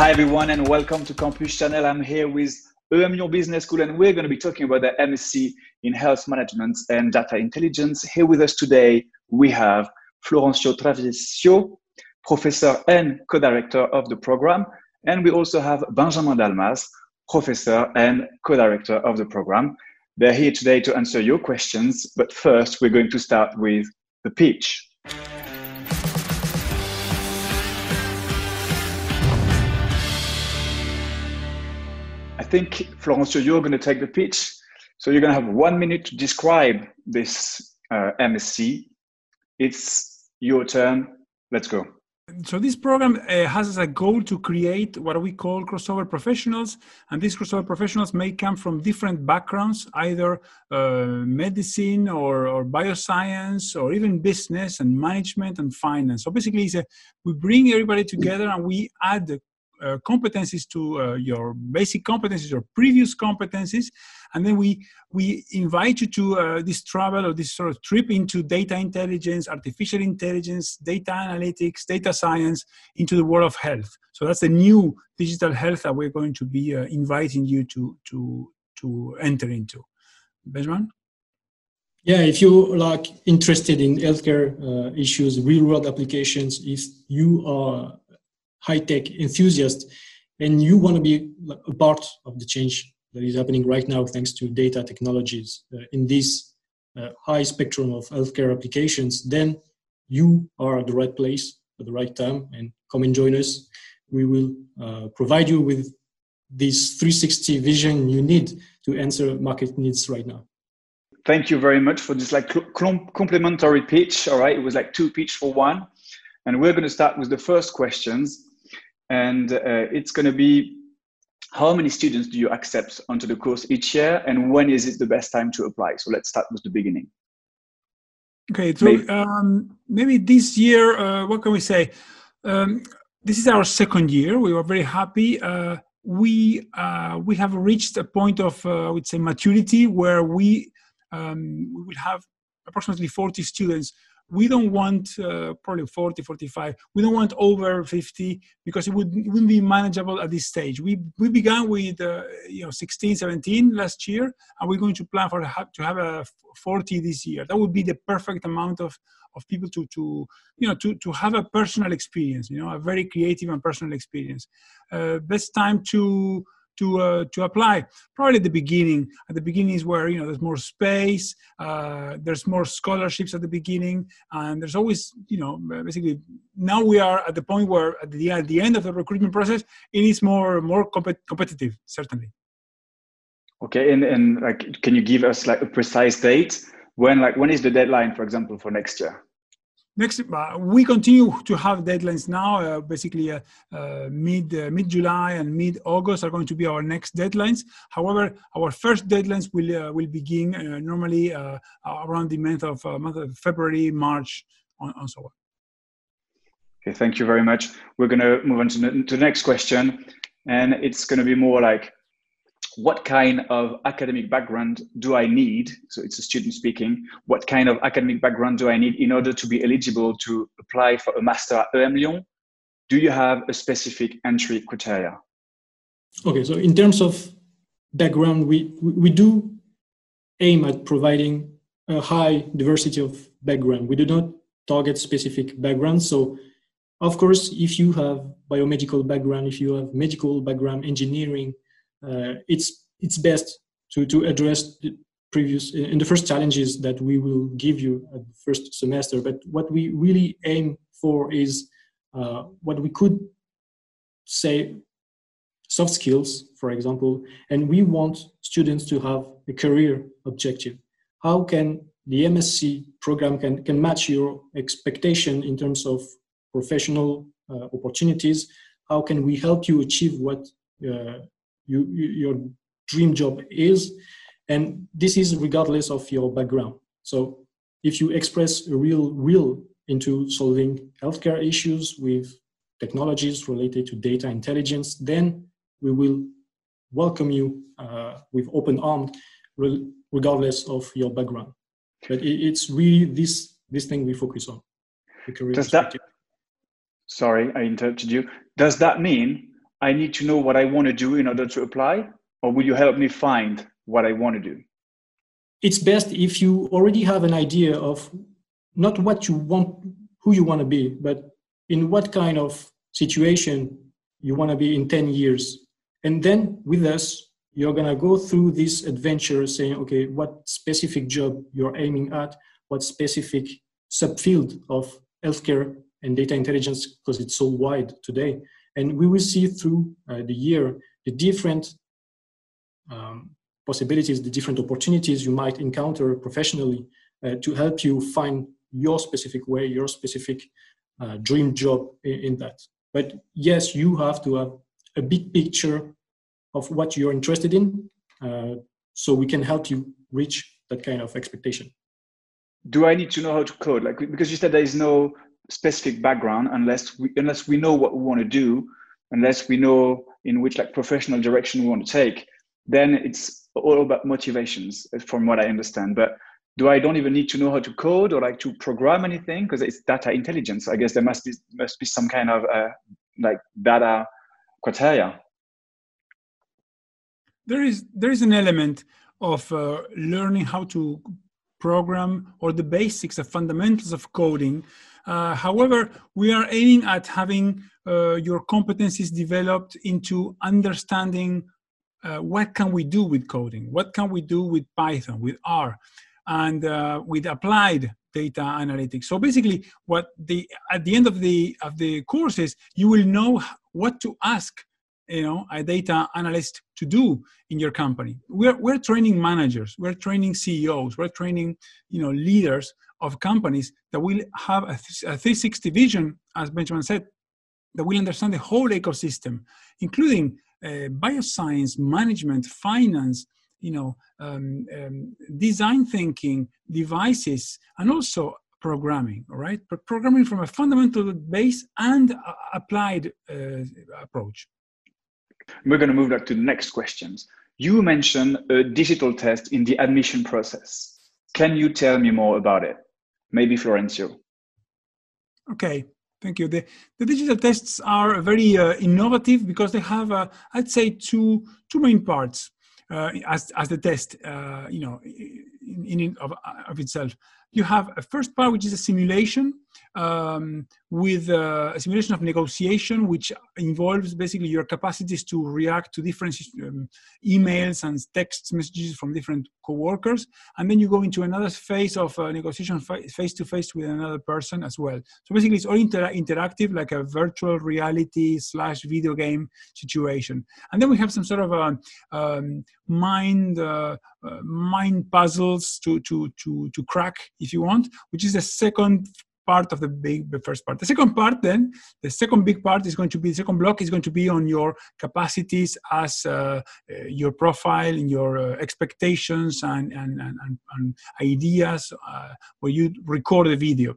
Hi everyone and welcome to Campus Channel. I'm here with EM Lyon Business School and we're going to be talking about the MSc in Health Management and Data Intelligence. Here with us today we have Florencio Travieso, Professor and Co-Director of the program, and we also have Benjamin Dalmas, Professor and Co-Director of the program. They're here today to answer your questions, but first we're going to start with the pitch. Think, Florencio, you're going to take the pitch. So you're going to have one minute to describe this uh, MSc. It's your turn. Let's go so this program uh, has as a goal to create what we call crossover professionals and these crossover professionals may come from different backgrounds either uh, medicine or, or, bioscience or even business and management and finance so basically a, we bring everybody together and we add uh, competencies to uh, your basic competencies or previous competencies and then we we invite you to uh, this travel or this sort of trip into data intelligence artificial intelligence data analytics data science into the world of health. So that's the new digital health that we're going to be uh, inviting you to to to enter into. Benjamin? Yeah, if you like interested in healthcare uh, issues, real world applications, if you are high tech enthusiast and you want to be a part of the change that is happening right now thanks to data technologies uh, in this uh, high spectrum of healthcare applications, then you are at the right place at the right time and come and join us. We will uh, provide you with this 360 vision you need to answer market needs right now. Thank you very much for this like complementary pitch. All right, it was like two pitch for one, and we're going to start with the first questions and uh, it's going to be how many students do you accept onto the course each year and when is it the best time to apply? So let's start with the beginning. Okay so maybe, um, maybe this year uh, what can we say? Um, this is our second year. We were very happy. Uh, we uh, we have reached a point of uh, i would say maturity where we um, we will have approximately 40 students we don't want uh, probably 40 45 we don't want over 50 because it, would, wouldn't be manageable at this stage. We we began with uh, you know 16 17 last year and we're going to plan for to have a 40 this year. That would be the perfect amount of of people to to you know to to have a personal experience you know a very creative and personal experience. Uh, best time to to uh, to apply. Probably at the beginning. At the beginning is where you know there's more space. Uh, there's more scholarships at the beginning, and there's always you know basically now we are at the point where at the at the end of the recruitment process it is more more compet- competitive certainly. Okay, and and like can you give us like a precise date when like when is the deadline for example for next year? Next, uh, we continue to have deadlines now. Uh, basically, uh, uh mid uh, mid July and mid August are going to be our next deadlines. However, our first deadlines will uh, will begin normally around the month of month of February, March, and so on. Okay, thank you very much. We're going to move on to the, to the next question, and it's going to be more like what kind of academic background do I need? So it's a student speaking. What kind of academic background do I need in order to be eligible to apply for a master at EM Lyon? Do you have a specific entry criteria? Okay, so in terms of background, we, we do aim at providing a high diversity of background. We do not target specific backgrounds. So of course, if you have biomedical background, if you have medical background, engineering, it's it's best to to address the previous in the first challenges that we will give you at the first semester. But what we really aim for is uh, what we could say soft skills, for example, and we want students to have a career objective. How can the MSc program can, can match your expectation in terms of professional uh, opportunities? How can we help you achieve what uh, you, you, your dream job is. And this is regardless of your background. So if you express a real will into solving healthcare issues with technologies related to data intelligence, then we will welcome you uh, with open arms, regardless of your background. But it's really this this thing we focus on. Does that? Sorry, I interrupted you. Does that mean I need to know what I want to do in order to apply, or will you help me find what I want to do? It's best if you already have an idea of not what you want, who you want to be, but in what kind of situation you want to be in 10 years. And then with us, you're going to go through this adventure saying, okay, what specific job you're aiming at, what specific subfield of healthcare and data intelligence, because it's so wide today. And we will see through uh, the year the different um, possibilities, the different opportunities you might encounter professionally uh, to help you find your specific way, your specific uh, dream job in, in, that. But yes, you have to have a big picture of what you're interested in uh, so we can help you reach that kind of expectation. Do I need to know how to code? Like because you said there is no specific background unless we unless we know what we want to do, unless we know in which like professional direction we want to take, then it's all about motivations from what I understand. But do I don't even need to know how to code or like to program anything because it's data intelligence. I guess there must be must be some kind of uh, like data criteria. There is there is an element of uh, learning how to program or the basics, the fundamentals of coding. Uh, however, we are aiming at having uh, your competencies developed into understanding uh, what can we do with coding, what can we do with Python, with R and uh, with applied data analytics. So basically, what the at the end of the of the courses, you will know what to ask, you know, a data analyst to do in your company. We're we're training managers, we're training CEOs, we're training you know leaders of companies that will have a, a 360 vision, as Benjamin said, that will understand the whole ecosystem, including uh, bioscience, management, finance, you know, um, um, design thinking, devices, and also programming, all right? Programming from a fundamental base and applied uh, approach. We're going to move back to the next questions. You mentioned a digital test in the admission process. Can you tell me more about it? Maybe Florencio. Okay, thank you. The, the digital tests are very uh, innovative because they have, uh, I'd say, two, two main parts uh, as, as the test, uh, you know, in, in of, of itself. You have a first part, which is a simulation um, with a simulation of negotiation, which involves basically your capacities to react to different um, emails and text messages from different coworkers. And then you go into another phase of uh, negotiation face to face with another person as well. So basically, it's all inter- interactive, like a virtual reality slash video game situation. And then we have some sort of a um, um, mind uh, uh, mind puzzles to to to to crack if you want, which is the second part of the big the first part. The second part, then, the second big part is going to be the second block is going to be on your capacities as uh, uh, your profile, and your uh, expectations and and, and, and that uh, where you record the video.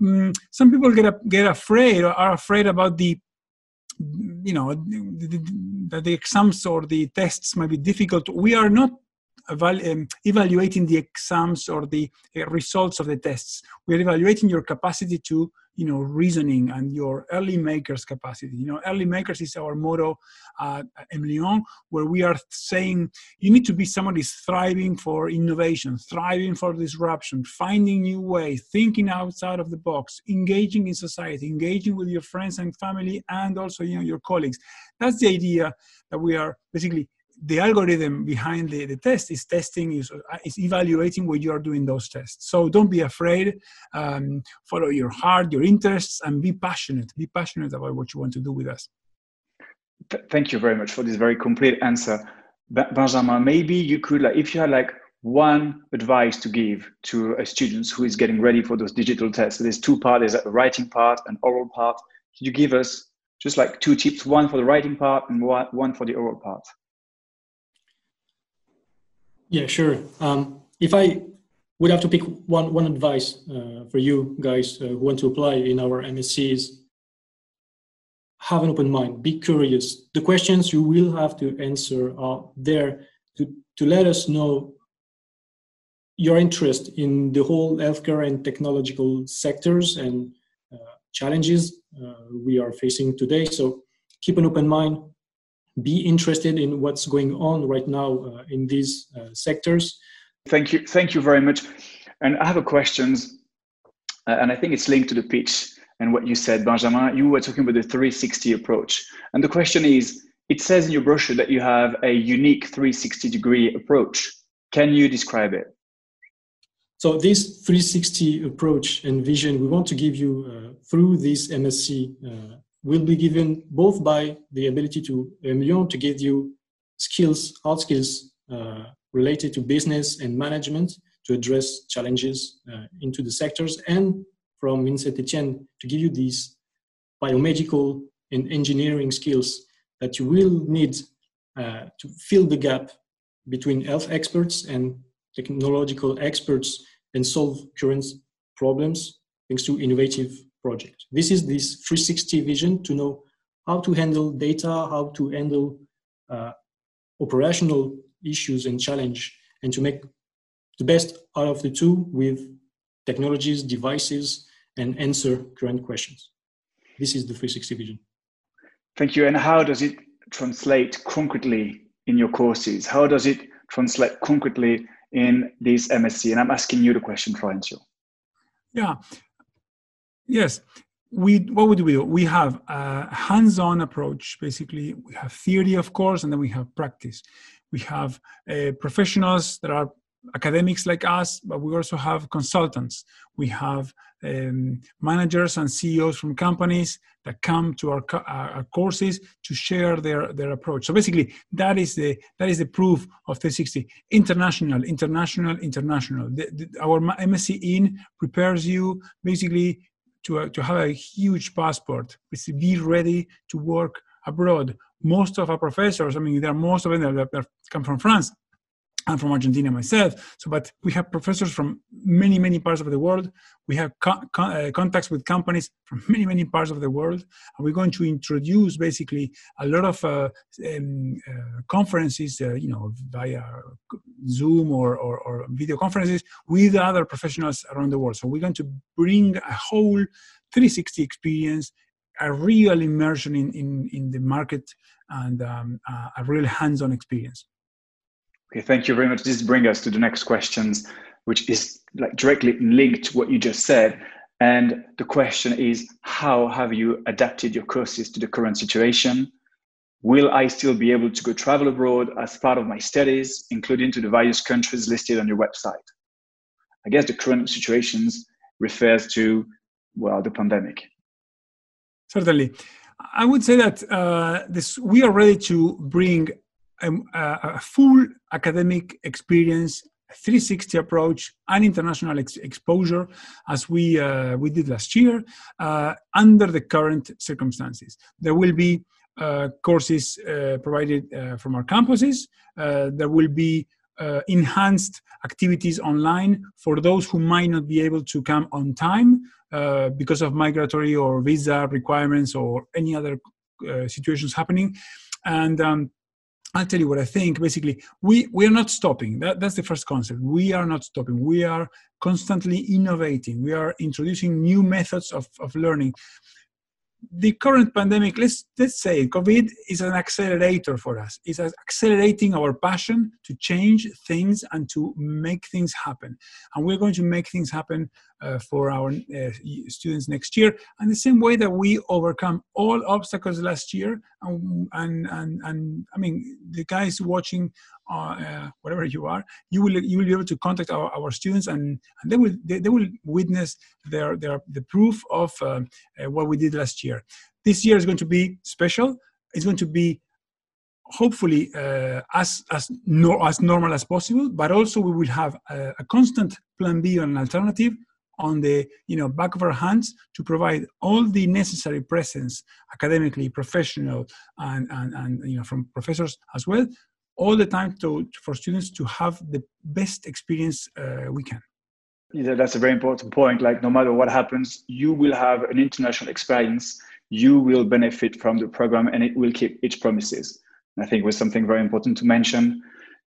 Mm, some people get get afraid or are afraid about the you know that the exams or the tests might be difficult we are not um, evaluating the exams or the uh, results of the tests. We're evaluating your capacity to you know reasoning and your early makers capacity. You know early makers is our motto at emlyon where we are saying you need to be somebody thriving for innovation thriving for disruption finding new ways thinking outside of the box engaging in society engaging with your friends and family and also you know your colleagues. That's the idea that we are basically the algorithm behind the, the test is testing is, is evaluating what you are doing those tests. So don't be afraid um, follow your heart your interests and be passionate. Be passionate about what you want to do with us. Thank you very much for this very complete answer. Benjamin maybe you could like if you had like one advice to give to a student who is getting ready for those digital tests so there's two parts there's a writing part and oral part could you give us just like two tips one for the writing part and one for the oral part yeah, sure. Um, if I would have to pick one one advice uh, for you guys uh, who want to apply in our MSCs, have an open mind. Be curious. The questions you will have to answer are there to to let us know your interest in the whole healthcare and technological sectors and uh, challenges uh, we are facing today. So keep an open mind. Be interested in what's going on right now uh, in these uh, sectors. Thank you, thank you very much. And I have a question, uh, and I think it's linked to the pitch and what you said, Benjamin. You were talking about the 360 approach, and the question is: It says in your brochure that you have a unique 360 degree approach. Can you describe it? So this 360 approach and vision we want to give you uh, through this MSc uh, will be given both by the ability to emlyon to give you skills, hard skills uh, related to business and management to address challenges uh, into the sectors, and from Mines Saint-Etienne to give you these biomedical and engineering skills that you will need uh, to fill the gap between health experts and technological experts and solve current problems thanks to innovative project. This is this 360 vision to know how to handle data, how to handle uh, operational issues and challenge, and to make the best out of the two with technologies, devices, and answer current questions. This is the 360 vision. Thank you. And how does it translate concretely in your courses? How does it translate concretely in this MSc? And I'm asking you the question, Florencio. Yeah, Yes, we what would we do? We have a hands-on approach. Basically, we have theory, of course, and then we have practice. We have uh, professionals that are academics like us, but we also have consultants. We have um, managers and CEOs from companies that come to our, our, courses to share their, their approach. So basically, that is the that is the proof of 360. International, international, international. The, the, our MSc in prepares you basically to, uh, to have a huge passport, be ready to work abroad. Most of our professors, I mean, there are most of them that, that come from France. I'm from Argentina myself. So, but we have professors from many, many parts of the world. We have co- co- uh, contacts with companies from many, many parts of the world. And we're going to introduce basically a lot of uh, um, uh, conferences, uh, you know, via Zoom or, or, or, video conferences with other professionals around the world. So we're going to bring a whole 360 experience, a real immersion in, in, in the market and um, a real hands-on experience. Okay, thank you very much. This brings us to the next questions, which is like directly linked to what you just said. And the question is, how have you adapted your courses to the current situation? Will I still be able to go travel abroad as part of my studies, including to the various countries listed on your website? I guess the current situations refers to, well, the pandemic. Certainly. I would say that uh, this, we are ready to bring a, full academic experience 360 approach and international ex- exposure as we uh, we did last year uh, under the current circumstances. There will be uh, courses uh, provided uh, from our campuses. Uh, there will be enhanced activities online for those who might not be able to come on time because of migratory or visa requirements or any other situations happening. And um, I'll tell you what I think. Basically, we we are not stopping. That, that's the first concept. We are not stopping. We are constantly innovating. We are introducing new methods of, of learning the current pandemic, let's let's say COVID is an accelerator for us. It's accelerating our passion to change things and to make things happen. And we're going to make things happen uh, for our uh, students next year. And the same way that we overcome all obstacles last year, and and and, and I mean the guys watching uh, wherever you are, you will you will be able to contact our, our students and, and they will they, they will witness their their the proof of uh, uh, what we did last year. This year is going to be special. It's going to be hopefully uh, as as no, as normal as possible, but also we will have a, a constant plan B or an alternative on the you know back of our hands to provide all the necessary presence academically professional and, and, and you know from professors as well all the time to, for students to have the best experience uh, we can. That's a very important point. Like, no matter what happens, you will have an international experience. You will benefit from the program, and it will keep its promises. And I think was something very important to mention,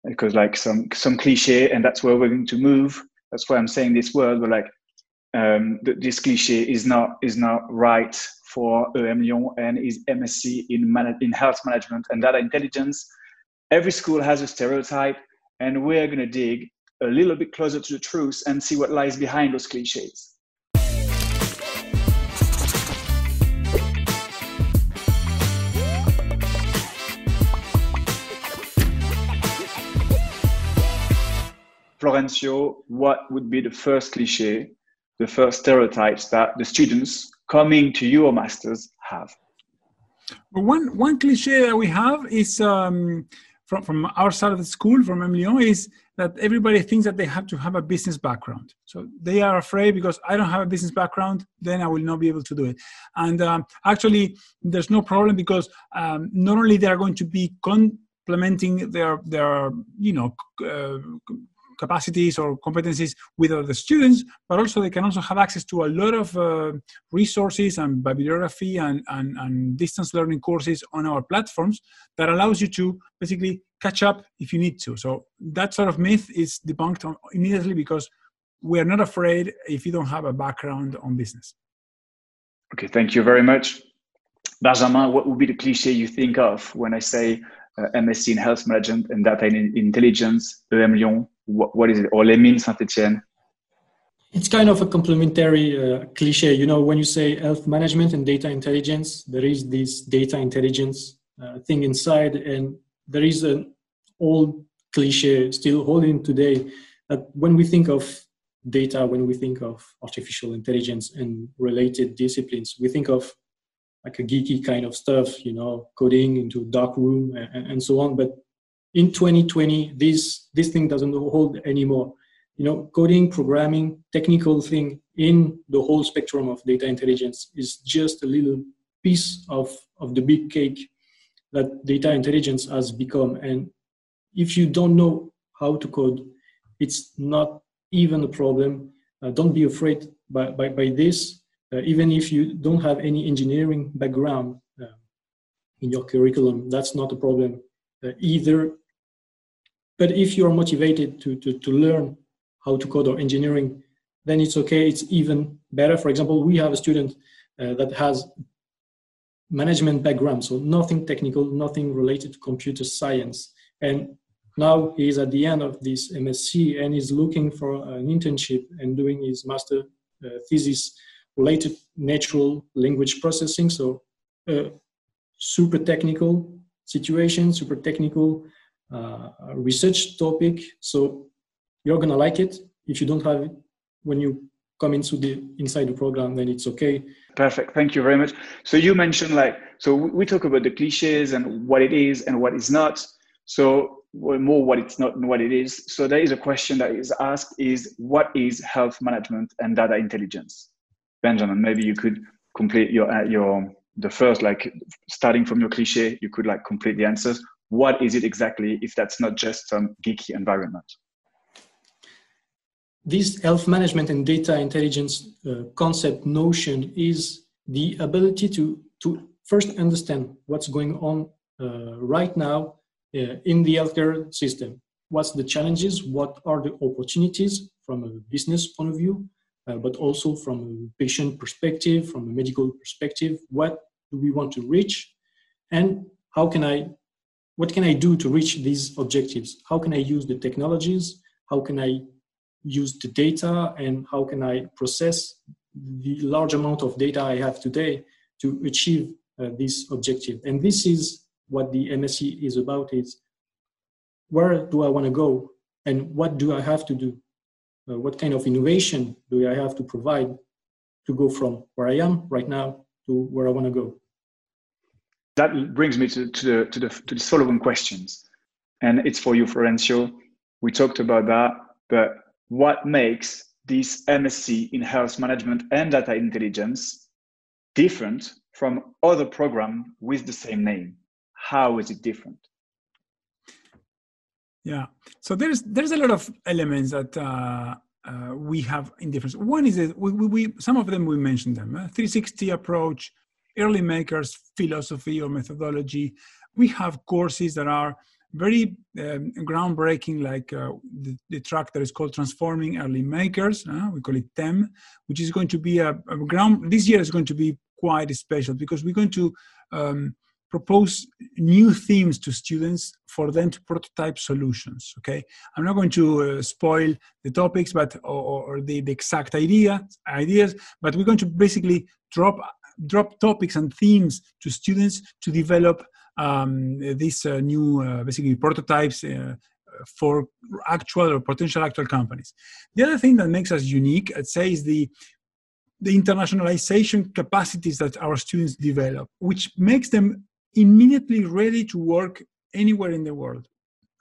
because like some some cliche, and that's where we're going to move. That's why I'm saying this word. But like, um, this cliche is not is not right for EM Lyon and is MSc in man- in health management and data intelligence. Every school has a stereotype, and we're going to dig a little bit closer to the truth and see what lies behind those cliches. Florencio, what would be the first cliche, the first stereotypes that the students coming to your masters have? One one cliche that we have is um, from from our side of the school, from EM Lyon, is that everybody thinks that they have to have a business background. So they are afraid because I don't have a business background, then I will not be able to do it. And um, actually, there's no problem because um, not only they are going to be complementing their their you know uh, capacities or competencies with other students, but also they can also have access to a lot of uh, resources and bibliography and, and, and, distance learning courses on our platforms that allows you to basically catch up if you need to. So that sort of myth is debunked immediately because we are not afraid if you don't have a background on business. Okay, thank you very much. Benjamin, what would be the cliche you think of when I say uh, MSc in health management and data intelligence, EM Lyon, what, what is it, or Les Mines Saint-Etienne? It's kind of a complementary uh, cliche. You know, when you say health management and data intelligence, there is this data intelligence uh, thing inside, and there is an old cliche still holding today that when we think of data, when we think of artificial intelligence and related disciplines, we think of like a geeky kind of stuff, you know, coding into dark room and, and so on. But in 2020 this this thing doesn't hold anymore you know coding programming technical thing in the whole spectrum of data intelligence is just a little piece of of the big cake that data intelligence has become and if you don't know how to code it's not even a problem uh, don't be afraid by, by, by this uh, even if you don't have any engineering background uh, in your curriculum that's not a problem uh, either but if you are motivated to, to, to learn how to code or engineering, then it's okay. It's even better. For example, we have a student uh, that has management background, so nothing technical, nothing related to computer science. And now he is at the end of this MSc and is looking for an internship and doing his master uh, thesis related natural language processing. So uh, super technical situation, super technical uh, research topic. So you're gonna like it. If you don't have it when you come into the inside the program, then it's okay. Perfect. Thank you very much. So you mentioned like so we talk about the cliches and what it is and what is not. So more what it's not and what it is. So there is a question that is asked is what is health management and data intelligence? Benjamin, maybe you could complete your uh, your the first like starting from your cliche, you could like complete the answers what is it exactly if that's not just some geeky environment? This health management and data intelligence uh, concept notion is the ability to, to first understand what's going on uh, right now uh, in the healthcare system. What's the challenges? What are the opportunities from a business point of view, uh, but also from a patient perspective, from a medical perspective? What do we want to reach? And how can I what can I do to reach these objectives? How can I use the technologies? How can I use the data? And how can I process the large amount of data I have today to achieve uh, this objective? And this is what the MSc is about is where do I want to go? And what do I have to do? Uh, what kind of innovation do I have to provide to go from where I am right now to where I want to go? that brings me to, to, the, to, the, to the following questions. And it's for you, Florencio. We talked about that, but what makes this MSc in health management and data intelligence different from other programs with the same name? How is it different? Yeah, so there's there's a lot of elements that uh, uh, we have in difference. One is that we, we, we, some of them we mentioned them. Uh, 360 approach, early makers philosophy or methodology. We have courses that are very um, groundbreaking, like uh, the, the, track that is called Transforming Early Makers. Uh, we call it TEM, which is going to be a, a, ground. This year is going to be quite special because we're going to um, propose new themes to students for them to prototype solutions okay i'm not going to uh, spoil the topics but or, or the, the, exact idea ideas but we're going to basically drop drop topics and themes to students to develop um, these uh, new uh, basically prototypes uh, for actual or potential actual companies the other thing that makes us unique i'd say is the the internationalization capacities that our students develop, which makes them immediately ready to work anywhere in the world.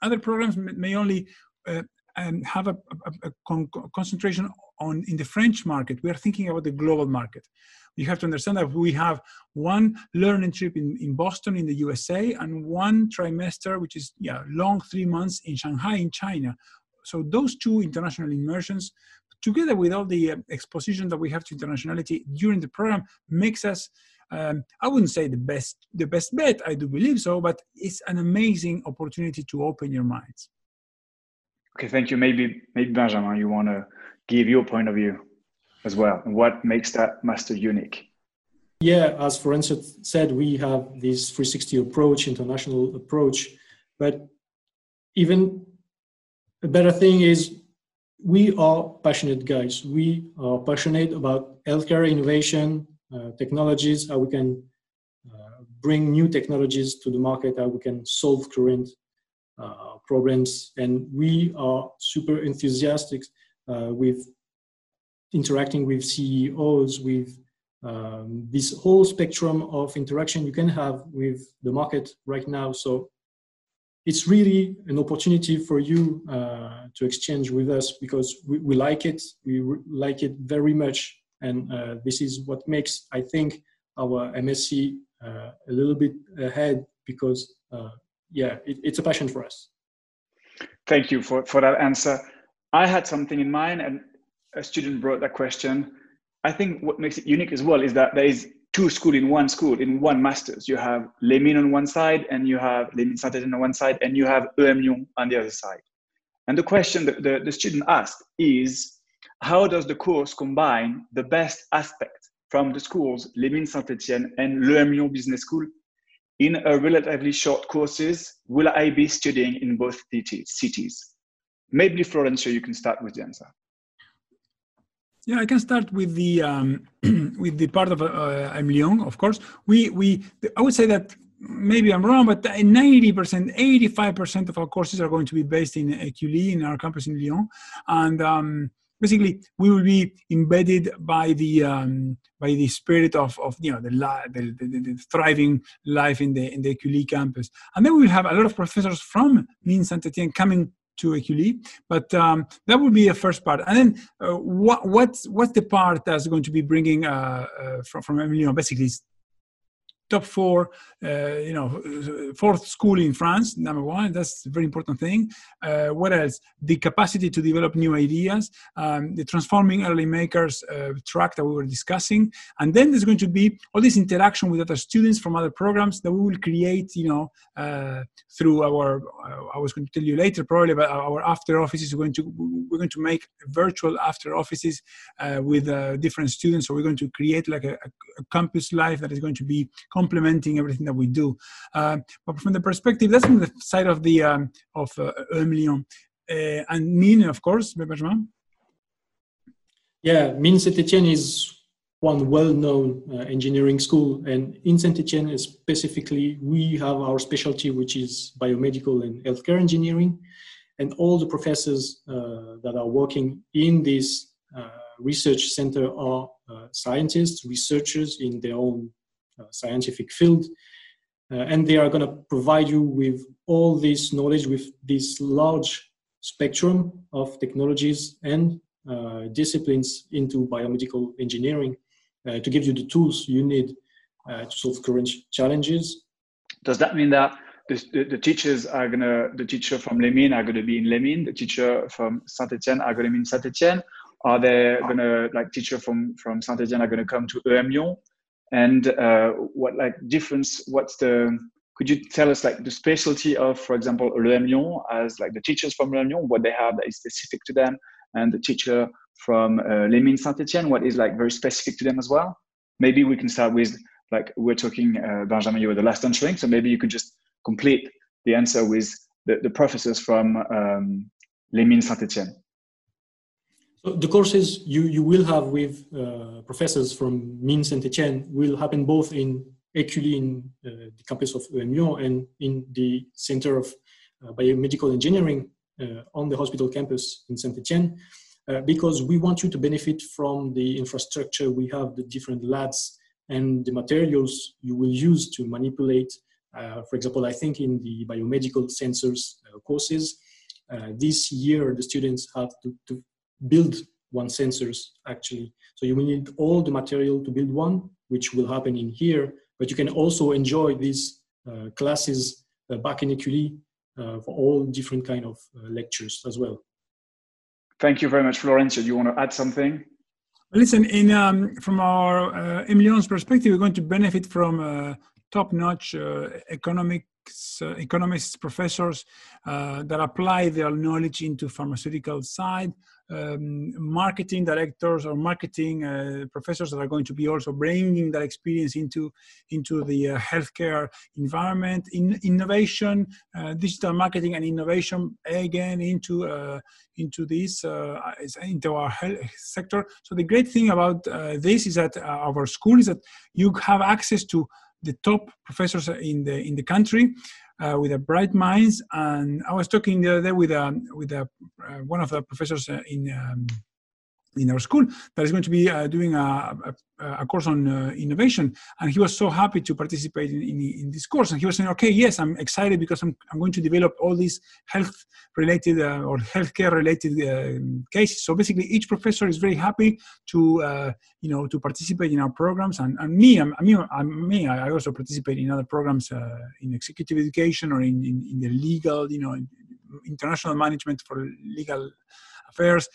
Other programs may only uh, um, have a, a, a con concentration on in the French market. We are thinking about the global market. You have to understand that we have one learning trip in, in Boston in the USA and one trimester, which is yeah long three months in Shanghai in China. So those two international immersions, together with all the uh, exposition that we have to internationality during the program, makes us um, I wouldn't say the best the best bet. I do believe so, but it's an amazing opportunity to open your minds. Okay, thank you. Maybe maybe Benjamin, you want to give your point of view as well, and what makes that master unique. Yeah, as Florencio said, we have this 360 approach, international approach, but even a better thing is we are passionate guys. We are passionate about healthcare innovation, uh, technologies, how we can uh, bring new technologies to the market, how we can solve current uh, problems. And we are super enthusiastic with interacting with CEOs, with um, this whole spectrum of interaction you can have with the market right now. So it's really an opportunity for you uh, to exchange with us because we, we like it. We like it very much and uh, this is what makes, I think, our MSc uh, a little bit ahead because, uh, yeah, it, it's a passion for us. Thank you for, for that answer. I had something in mind, and a student brought that question. I think what makes it unique as well is that there is two schools in one school, in one master's. You have Les Mines on one side, and you have Les Mines Saint-Etienne on one side, and you have EM Lyon on the other side. And the question that the, the student asked is, how does the course combine the best aspect from the schools, Les Mines Saint-Etienne and l'EM Lyon Business School, in a relatively short courses? Will I be studying in both cities? Maybe Florencio, you can start with the answer. Yeah, I can start with the um, with the part of uh, EM Lyon, of course. We we I would say that maybe I'm wrong, but 90%, 85% of our courses are going to be based in Écully, in our campus in Lyon. And um, basically we will be embedded by the um, by the spirit of, of you know the, the, the, the, thriving life in the in the Écully campus, and then we will have a lot of professors from Mines Saint Etienne coming to Écully, but um, that would be a first part. And then uh, what what's what's the part that's going to be bringing uh, uh, from from you know basically top four, uh, you know, fourth school in France, number one. That's a very important thing. Uh, what else? The capacity to develop new ideas, um, the transforming early makers uh, track that we were discussing, and then there's going to be all this interaction with other students from other programs that we will create, you know, uh, through our. Uh, I was going to tell you later, probably, but our after offices. We're going to we're going to make virtual after offices uh, with different students. So we're going to create like a, a campus life that is going to be complementing everything that we do. Uh, but from the perspective, that's from the side of the um, of uh. Uh, and Mines, of course, Benjamin. Yeah, Mines Saint Etienne is one well-known uh, engineering school, and in Saint Etienne specifically, we have our specialty, which is biomedical and healthcare engineering, and all the professors uh, that are working in this uh, research center are scientists, researchers in their own uh, scientific field. Uh, and they are going to provide you with all this knowledge with this large spectrum of technologies and uh, disciplines into biomedical engineering to give you the tools you need to solve current challenges. Does that mean that the, the, teachers are gonna the teacher from Les Mines are gonna be in Les Mines, the teacher from Saint Etienne are gonna be in Saint Etienne. Are they gonna like teacher from from Saint Etienne are gonna come to EM Lyon? And uh, what like difference what's the could you tell us like the specialty of, for example, Le Lyon as like the teachers from Le Lyon, what they have that is specific to them, and the teacher from uh, Les Mines Saint-Etienne, what is like very specific to them as well? Maybe we can start with like we're talking, uh, Benjamin, you were the last answering, so maybe you could just complete the answer with the, the professors from um, Les Mines Saint-Etienne. So the courses you, you will have with uh, professors from Mines Saint-Etienne will happen both in Écully in uh, the campus of Lyon and in the Center of uh, Biomedical Engineering uh, on the hospital campus in Saint-Etienne. Uh, because we want you to benefit from the infrastructure we have, the different labs and the materials you will use to manipulate. Uh, for example, I think in the biomedical sensors uh, courses, uh, this year the students have to, to build one sensors actually. So you will need all the material to build one, which will happen in here, but you can also enjoy these uh, classes uh, back in Écully uh, for all different kind of lectures as well. Thank you very much, Florencio. Do you want to add something? Listen, in um, from our uh, emlyon's perspective, we're going to benefit from uh, top-notch uh, economics, uh, economists, professors uh, that apply their knowledge into pharmaceutical side um, marketing directors or marketing uh, professors that are going to be also bringing that experience into into the uh, healthcare environment. In innovation uh, digital marketing and innovation again into uh, into this uh, into our health sector. So the great thing about uh, this is that our school is that you have access to the top professors in the in the country uh, with a bright minds. And I was talking the other day with um, with a, uh, one of the professors uh, in um, in our school that is going to be uh, doing a, a, a, course on uh, innovation. And he was so happy to participate in, in, in, this course. And he was saying, okay, yes, I'm excited because I'm, I'm going to develop all these health related uh, or healthcare related uh, cases. So basically each professor is very happy to, uh, you know, to participate in our programs. And, and me, I'm, I mean, I'm, me, I also participate in other programs uh, in executive education or in, in, in the legal, you know, international management for legal affairs.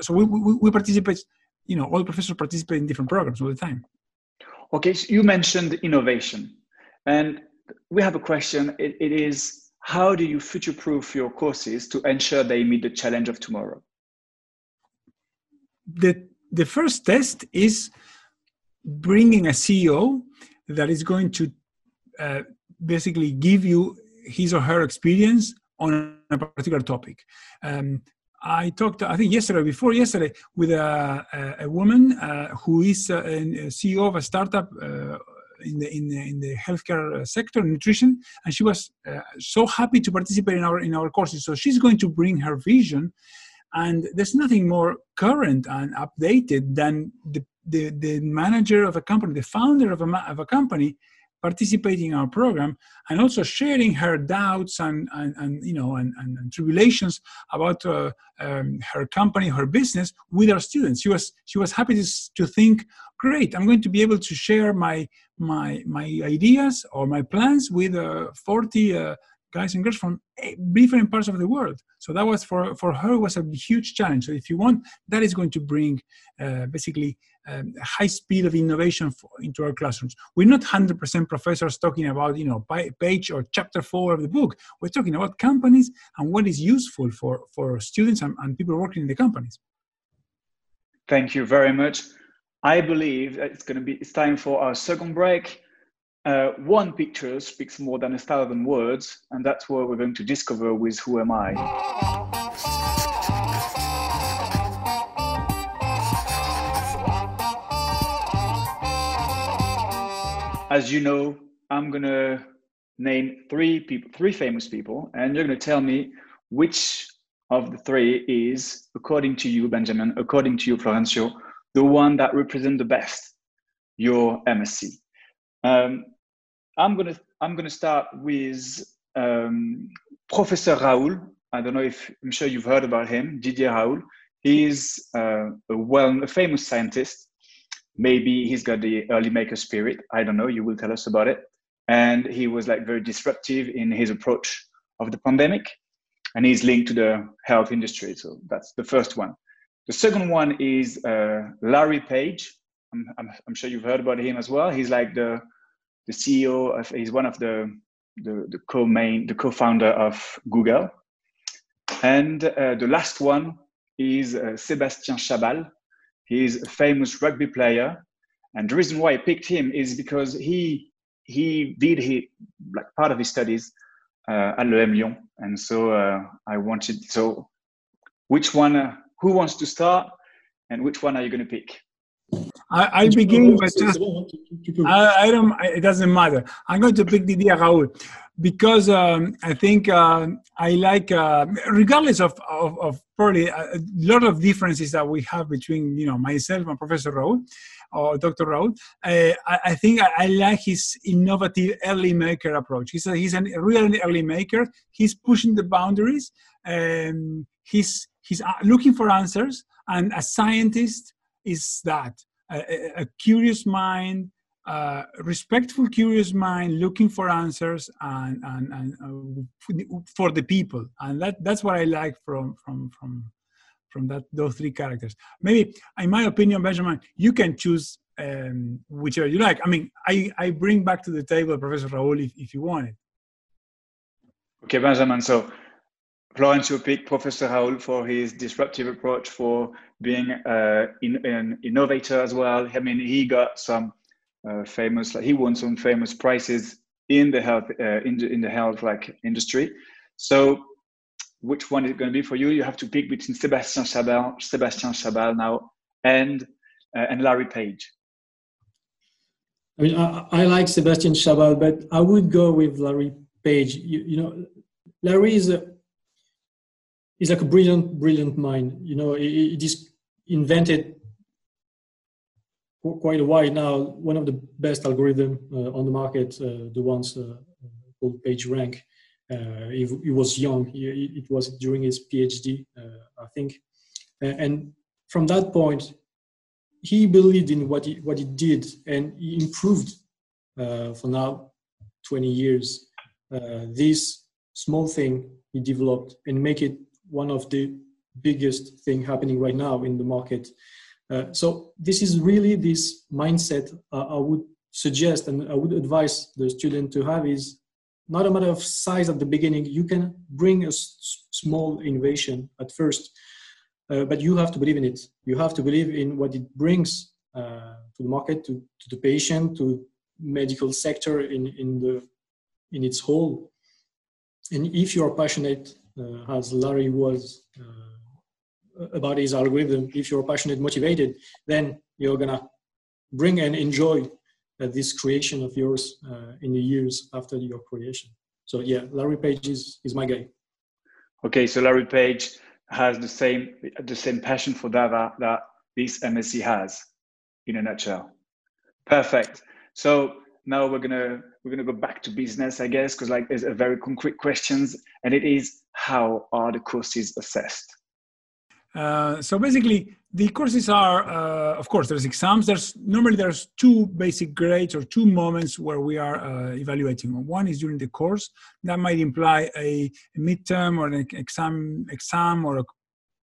so we, we, we participate, you know, all professors participate in different programs all the time. Okay, so you mentioned innovation. And we have a question. it, it is how do you future proof your courses to ensure they meet the challenge of tomorrow? The, the first test is bringing a CEO that is going to uh, basically give you his or her experience on a particular topic. Um, I talked, I think yesterday, before yesterday, with a, a, a woman uh, who is uh, a, CEO of a startup uh, in the in the, in the healthcare sector, nutrition, and she was uh, so happy to participate in our in our courses. So she's going to bring her vision, and there's nothing more current and updated than the the, the manager of a company, the founder of a of a company, participating in our program and also sharing her doubts and, and, and you know and, and, and tribulations about uh, um, her company her business with our students. She was she was happy to, to think great i'm going to be able to share my my my ideas or my plans with uh, 40 uh, guys and girls from different parts of the world. So that was for for her was a huge challenge. So if you want, that is going to bring uh, basically um, high speed of innovation for, into our classrooms. We're not 100% professors talking about you know page or chapter four of the book. We're talking about companies and what is useful for for students and, and people working in the companies. Thank you very much. I believe it's going to be it's time for our second break. Uh, one picture speaks more than a thousand words, and that's what we're going to discover with Who Am I? As you know, I'm going to name three people, three famous people, and you're going to tell me which of the three is, according to you, Benjamin, according to you, Florencio, the one that represents the best your MSc. Um, I'm gonna I'm gonna start with um, Professor Raoult. I don't know if I'm sure you've heard about him, Didier Raoult. He's uh, a well a famous scientist. Maybe he's got the early maker spirit. I don't know. You will tell us about it. And he was like very disruptive in his approach of the pandemic, and he's linked to the health industry. So that's the first one. The second one is uh, Larry Page. I'm, I'm, I'm, sure you've heard about him as well. He's like the the CEO of he's one of the the, the co-main, the co-founder of Google. And uh, the last one is uh, Sébastien Chabal. He's a famous rugby player. And the reason why I picked him is because he he did he like part of his studies uh, at l'EM Lyon. And so uh, I wanted, so which one, uh, who wants to start and which one are you going to pick? I, I begin with just, I, I, don't, it doesn't matter. I'm going to pick Didier Raoult because um, I think uh, I like, uh, regardless of, of, of, probably a lot of differences that we have between, you know, myself and Professor Raoult or Dr. Raoult, uh, I, I, think I, I, like his innovative early maker approach. He's a, he's a real early maker. He's pushing the boundaries. Um, he's, he's uh, looking for answers. And a scientist is that a, a curious mind, uh, respectful, curious mind, looking for answers and, and, and uh, for the people, and that that's what I like from from from from that those three characters. Maybe, in my opinion, Benjamin, you can choose um, whichever you like. I mean, I I bring back to the table Professor Raoult if, if you want it. Okay, Benjamin. So Florence pick Professor Raoult for his disruptive approach for being uh, in, an innovator as well. I mean, he got some uh, famous, like he won some famous prizes in the health uh, in, the, in the health like industry. So, which one is going to be for you? You have to pick between Sébastien Chabal, Sébastien Chabal now, and uh, and Larry Page. I mean, I, I like Sébastien Chabal, but I would go with Larry Page. You, you know, Larry is a he's like a brilliant, brilliant mind. You know, he, just invented quite a while now one of the best algorithm uh, on the market, uh, the ones uh, called PageRank. Uh, he, he, was young. He, it was during his PhD, uh, I think, and from that point, he believed in what he what he did, and he improved uh, for now 20 years. this small thing he developed and make it one of the biggest thing happening right now in the market. Uh, so this is really this mindset uh, I would suggest and I would advise the student to have is not a matter of size at the beginning. You can bring a s- small innovation at first, uh, but you have to believe in it. You have to believe in what it brings uh, to the market, to, to the patient, to medical sector in, in the in its whole. And if you are passionate as Larry was uh, about his algorithm. If you're passionate, motivated, then you're gonna bring and enjoy uh, this creation of yours in the years after your creation. So yeah, Larry Page is, is my guy. Okay, so Larry Page has the same the same passion for data that this MSc has, in a nutshell. Perfect. So now we're gonna we're gonna go back to business, I guess, because like there's a very concrete questions, and it is how are the courses assessed? Uh, so basically, the courses are, uh, of course, there's exams. There's normally there's two basic grades or two moments where we are uh, evaluating. One is during the course that might imply a, midterm or an exam, exam or a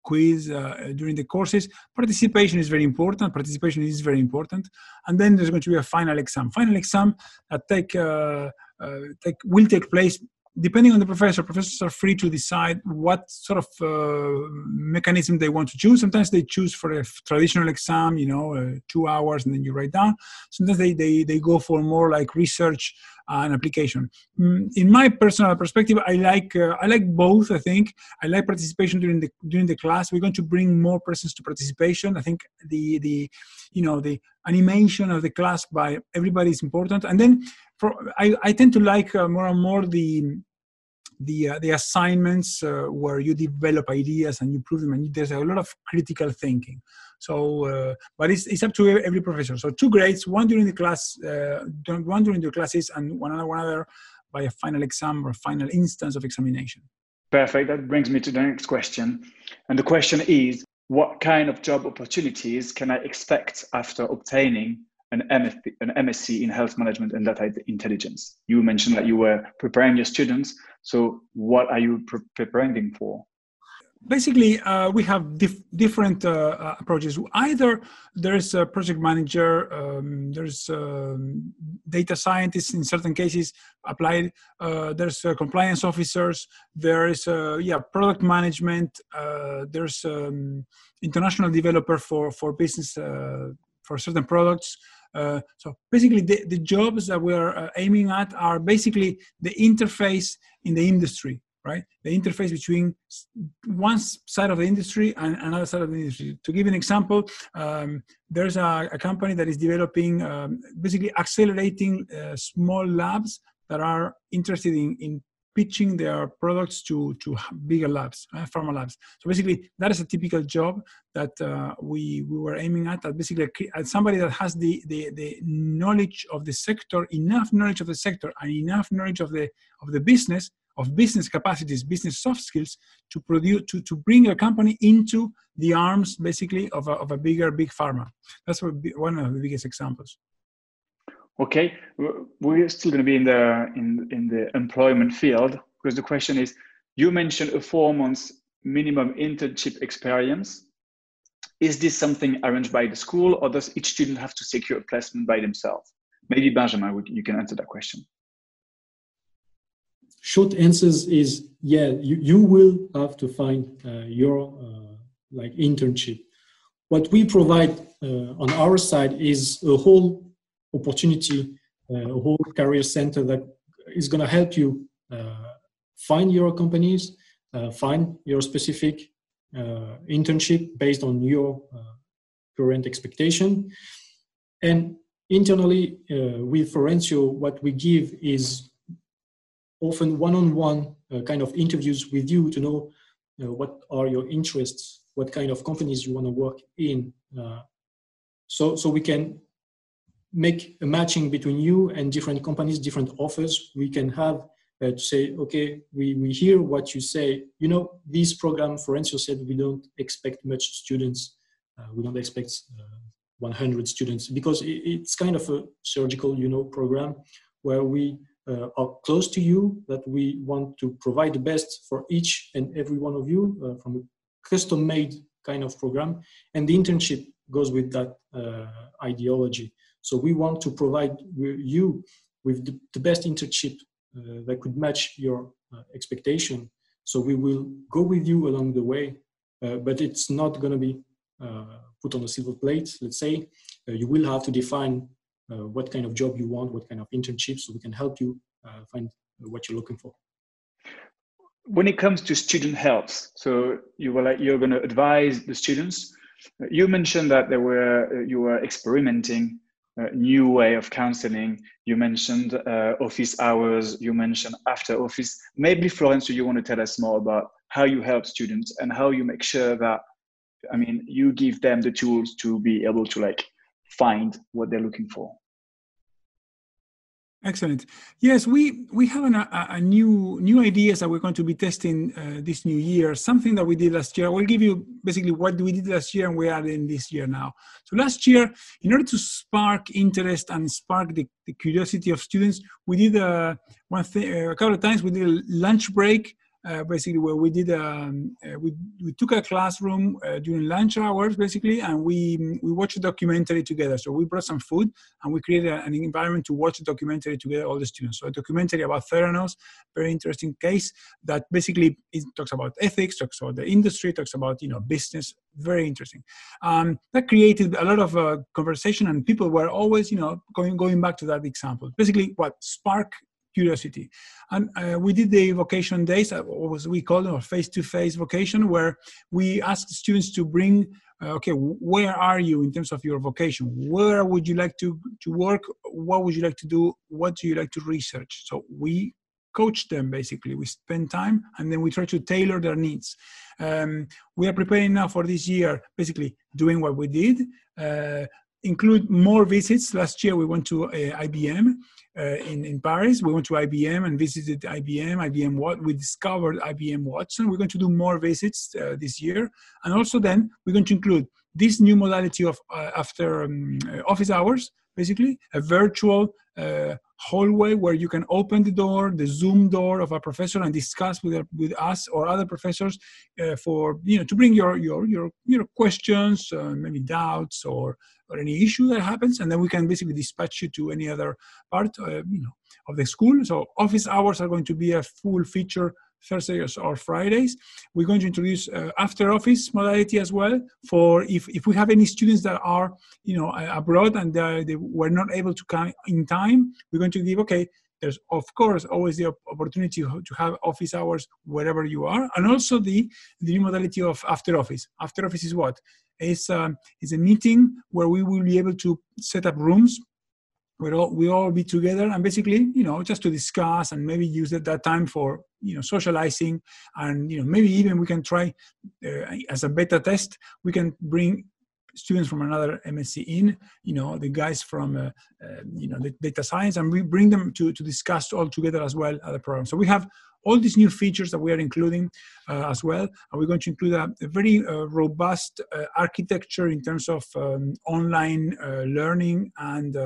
quiz uh, during the courses. Participation is very important. Participation is very important. And then there's going to be a final exam. Final exam that take, uh, uh, take will take place depending on the professor, professors are free to decide what sort of uh, mechanism they want to choose. Sometimes they choose for a traditional exam, you know, uh, two hours and then you write down. Sometimes they, they, they go for more like research and application. Mm, in my personal perspective, I like uh, I like both. I think I like participation during the during the class. We're going to bring more persons to participation. I think the the you know the animation of the class by everybody is important. And then for I, I tend to like uh, more and more the the uh, the assignments uh, where you develop ideas and you prove them and there's a lot of critical thinking. So uh, but it's, it's up to every professor. So two grades one during the class uh, one during the classes and one another, one other by a final exam or final instance of examination. Perfect. That brings me to the next question. And the question is what kind of job opportunities can i expect after obtaining an, an MSc in health management and data intelligence. You mentioned that you were preparing your students. So, what are you pre- preparing them for? Basically, uh, we have dif- different uh, uh, approaches. Either there's a project manager, um, there's um, data scientists in certain cases applied. Uh, there's uh, compliance officers. There is yeah product management. Uh, there's um, international developer for for business for certain products. Uh, so basically, the, the jobs that we're uh, aiming at are basically the interface in the industry right? The interface between one side of the industry and another side of the industry. To give an example, um, there's a, a, company that is developing, um, basically accelerating uh, small labs that are interested in, in pitching their products to, to bigger labs, uh, pharma labs. So basically, that is a typical job that uh, we, we were aiming at, at basically at somebody that has the, the, the knowledge of the sector, enough knowledge of the sector and enough knowledge of the, of the business of business capacities, business soft skills to produce to, to bring a company into the arms basically of a, of a bigger big pharma. That's one of the biggest examples. Okay, we're still going to be in the in in the employment field because the question is, you mentioned a four months minimum internship experience. Is this something arranged by the school, or does each student have to secure a placement by themselves? Maybe Benjamin, would you can answer that question short answers is yeah you, you will have to find uh, your uh, like internship. What we provide uh, on our side is a whole opportunity uh, a whole career center that is going to help you uh, find your companies uh, find your specific internship based on your current expectation. And internally with Florencio what we give is often one-on-one uh, kind of interviews with you to know uh, what are your interests, what kind of companies you want to work in. Uh, so, so we can make a matching between you and different companies, different offers. We can have uh, to say, okay, we, we hear what you say. You know, this program, Florencio said, we don't expect much students. Uh, we don't expect uh, 100 students because it, it's kind of a surgical, you know, program where we uh, are close to you that we want to provide the best for each and every one of you uh, from a custom made kind of program. And the internship goes with that uh, ideology. So we want to provide you with the, the best internship uh, that could match your uh, expectation. So we will go with you along the way uh, but it's not going to be put on a silver plate let's say. You will have to define what kind of job you want, what kind of internship, so we can help you uh, find what you're looking for. When it comes to student health, so you were like you're going to advise the students. You mentioned that there were uh, you were experimenting a new way of counseling. You mentioned uh, office hours. You mentioned after office. Maybe Florence, you want to tell us more about how you help students and how you make sure that, I mean, you give them the tools to be able to like find what they're looking for. Excellent. Yes, we we have an, a, a, new new ideas that we're going to be testing uh, this new year. Something that we did last year. I will give you basically what we did last year and we are in this year now. So last year, in order to spark interest and spark the, the curiosity of students, we did a, one thing uh, a couple of times. We did a lunch break uh, basically where we did um, uh, we, we took a classroom uh, during lunch hours basically and we we watched a documentary together. So we brought some food and we created an environment to watch a documentary together all the students. So a documentary about theranos very interesting case that basically it talks about ethics talks about the industry talks about you know business very interesting. Um, that created a lot of uh, conversation and people were always you know going going back to that example. Basically what spark curiosity. And uh, we did the vocation days, uh, or as we call them, face-to-face vocation, where we asked students to bring, uh, okay, where are you in terms of your vocation? Where would you like to, to work? What would you like to do? What do you like to research? So we coach them basically. We spend time and then we try to tailor their needs. Um, we are preparing now for this year, basically doing what we did. Uh, include more visits. Last year we went to uh, IBM uh, in, in Paris. We went to IBM and visited IBM, IBM what we discovered IBM Watson. We're going to do more visits uh, this year. And also then we're going to include this new modality of uh, after um, uh, office hours, basically a virtual uh, hallway where you can open the door, the Zoom door of a professor, and discuss with with us or other professors uh, for you know to bring your your your your questions, uh, maybe doubts or or any issue that happens, and then we can basically dispatch you to any other part uh, you know of the school. So office hours are going to be a full feature Thursdays or Fridays. We're going to introduce uh, after office modality as well for if, if we have any students that are, you know, abroad and they, they were not able to come in time, we're going to give, okay, there's of course always the opportunity to have office hours wherever you are and also the the new modality of after office after office is what is um, is a meeting where we will be able to set up rooms we'll all, we all be together and basically you know just to discuss and maybe use that, that time for you know socializing and you know maybe even we can try uh, as a beta test we can bring students from another MSc in, you know, the guys from, uh, uh, you know, the data science, and we bring them to, to discuss all together as well at the program. So we have all these new features that we are including uh, as well. And we're going to include a, a very uh, robust uh, architecture in terms of um, online uh, learning and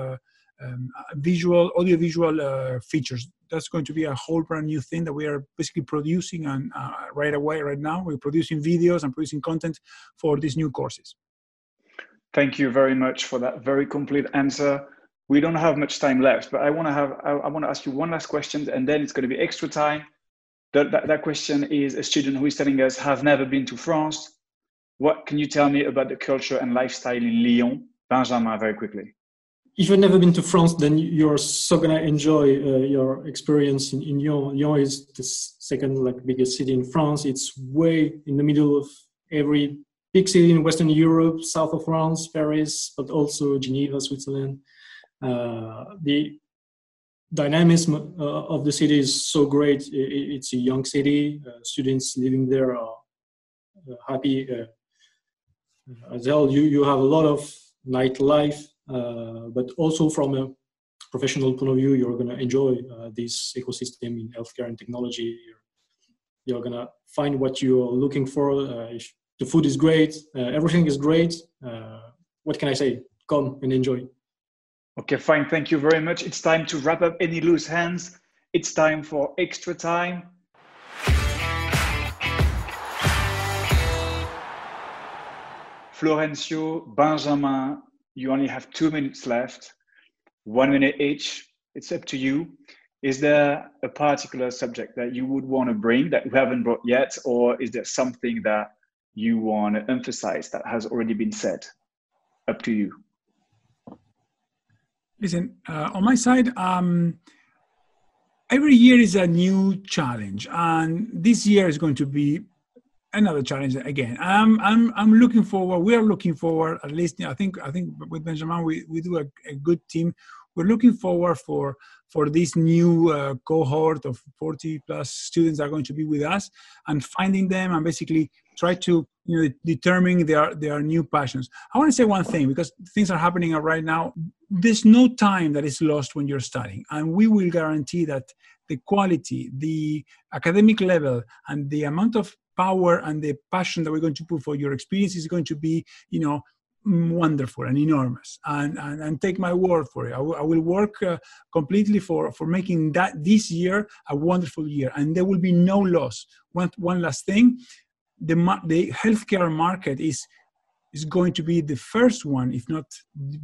um, visual, audiovisual uh, features. That's going to be a whole brand new thing that we are basically producing and uh, right away, right now. We're producing videos and producing content for these new courses. Thank you very much for that very complete answer. We don't have much time left, but I want to have I, I want to ask you one last question, and then it's going to be extra time. That, that, that question is a student who is telling us have never been to France. What can you tell me about the culture and lifestyle in Lyon? Benjamin, very quickly if you've never been to France, then you're so gonna enjoy uh, your experience in, in Lyon. Lyon is the second like biggest city in France. It's way in the middle of every big city in Western Europe, south of France, Paris, but also Geneva, Switzerland. Uh, the dynamism uh, of the city is so great. It's a young city. Uh, students living there are uh, happy. Uh, as well, you you have a lot of nightlife but also from a professional point of view, you're going to enjoy uh, this ecosystem in healthcare and technology. You're, you're going to find what you're looking for. Uh, if the food is great, everything is great. what can I say? Come and enjoy. Okay, fine. Thank you very much. It's time to wrap up any loose hands. It's time for extra time. Florencio, Benjamin, you only have two minutes left, one minute each. It's up to you. Is there a particular subject that you would want to bring that you haven't brought yet, or is there something that you want to emphasize that has already been said? Up to you. Listen, uh, on my side, um, every year is a new challenge, and this year is going to be another challenge again. I'm I'm I'm looking forward. We are looking forward. At least I think I think with Benjamin we, we do a, a good team. We're looking forward for for this new uh, cohort of 40 plus students are going to be with us and finding them and basically try to you know determine their their new passions. I want to say one thing because things are happening right now. There's no time that is lost when you're studying, and we will guarantee that the quality, the academic level, and the amount of power and the passion that we're going to put for your experience is going to be, you know, wonderful and enormous. And, and, and take my word for it. I, will work uh, completely for for making that this year a wonderful year. And there will be no loss. One one last thing. The the healthcare market is is going to be the first one, if not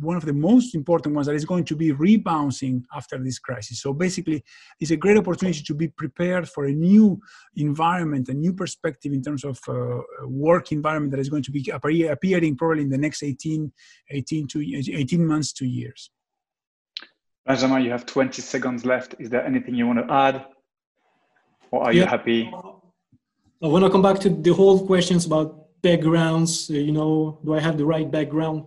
one of the most important ones, that is going to be rebounding after this crisis. So basically, it's a great opportunity to be prepared for a new environment, a new perspective in terms of uh, work environment that is going to be appearing probably in the next 18, 18, to, 18 months to years. Benjamin, you have 20 seconds left. Is there anything you want to add? Or are yeah. you happy? I want to come back to the whole questions about backgrounds uh, you know do i have the right background?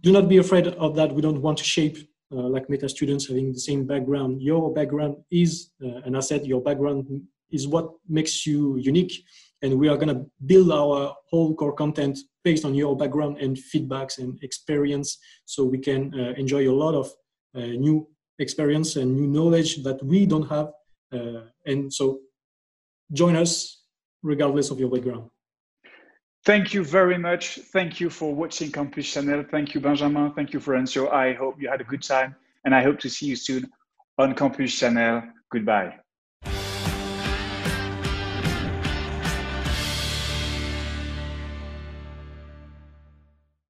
Do not be afraid of that. We don't want to shape uh, like meta students having the same background. Your background is uh, an asset. Your background is what makes you unique. And we are going to build our whole core content based on your background and feedbacks and experience so we can uh, enjoy a lot of uh, new experience and new knowledge that we don't have uh, and so join us regardless of your background Thank you very much. Thank you for watching Campus Channel. Thank you, Benjamin. Thank you, Florencio. I hope you had a good time and I hope to see you soon on Campus Channel. Goodbye.